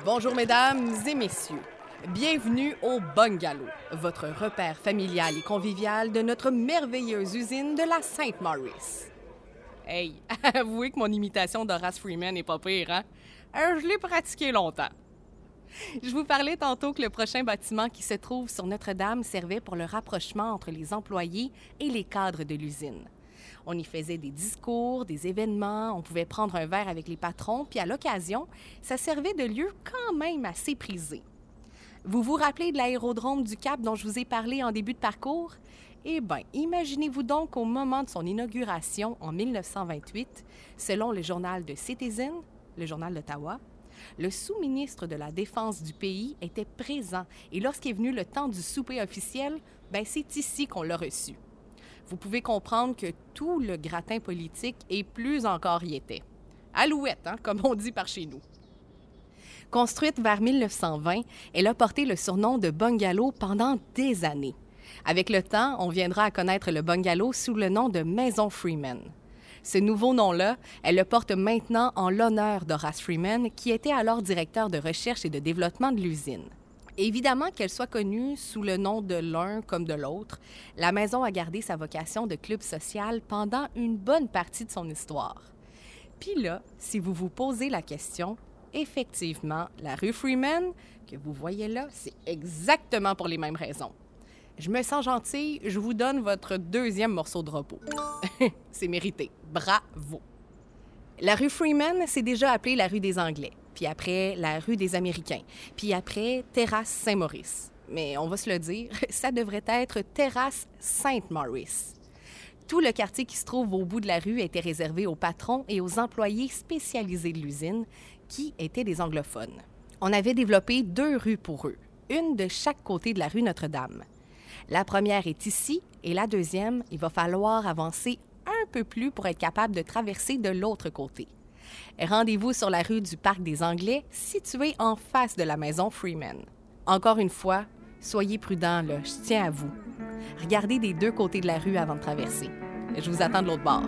Bonjour mesdames et messieurs. Bienvenue au Bungalow, votre repère familial et convivial de notre merveilleuse usine de la Sainte-Maurice. Hey, avouez que mon imitation d'Horace Freeman n'est pas pire, hein? Euh, je l'ai pratiqué longtemps. Je vous parlais tantôt que le prochain bâtiment qui se trouve sur Notre-Dame servait pour le rapprochement entre les employés et les cadres de l'usine. On y faisait des discours, des événements, on pouvait prendre un verre avec les patrons, puis à l'occasion, ça servait de lieu quand même assez prisé. Vous vous rappelez de l'aérodrome du Cap dont je vous ai parlé en début de parcours? Eh bien, imaginez-vous donc au moment de son inauguration en 1928, selon le journal de Citizen, le journal d'Ottawa, le sous-ministre de la Défense du pays était présent et lorsqu'est venu le temps du souper officiel, ben c'est ici qu'on l'a reçu vous pouvez comprendre que tout le gratin politique et plus encore y était. Alouette, hein, comme on dit par chez nous. Construite vers 1920, elle a porté le surnom de bungalow pendant des années. Avec le temps, on viendra à connaître le bungalow sous le nom de Maison Freeman. Ce nouveau nom-là, elle le porte maintenant en l'honneur d'Horace Freeman, qui était alors directeur de recherche et de développement de l'usine. Évidemment qu'elle soit connue sous le nom de l'un comme de l'autre, la maison a gardé sa vocation de club social pendant une bonne partie de son histoire. Puis là, si vous vous posez la question, effectivement, la rue Freeman, que vous voyez là, c'est exactement pour les mêmes raisons. Je me sens gentille, je vous donne votre deuxième morceau de repos. c'est mérité. Bravo. La rue Freeman, c'est déjà appelée la rue des Anglais puis après la rue des Américains, puis après Terrasse Saint-Maurice. Mais on va se le dire, ça devrait être Terrasse Sainte-Maurice. Tout le quartier qui se trouve au bout de la rue était réservé aux patrons et aux employés spécialisés de l'usine, qui étaient des anglophones. On avait développé deux rues pour eux, une de chaque côté de la rue Notre-Dame. La première est ici et la deuxième, il va falloir avancer un peu plus pour être capable de traverser de l'autre côté. Rendez-vous sur la rue du Parc des Anglais, située en face de la maison Freeman. Encore une fois, soyez prudents, là, je tiens à vous. Regardez des deux côtés de la rue avant de traverser. Je vous attends de l'autre bord.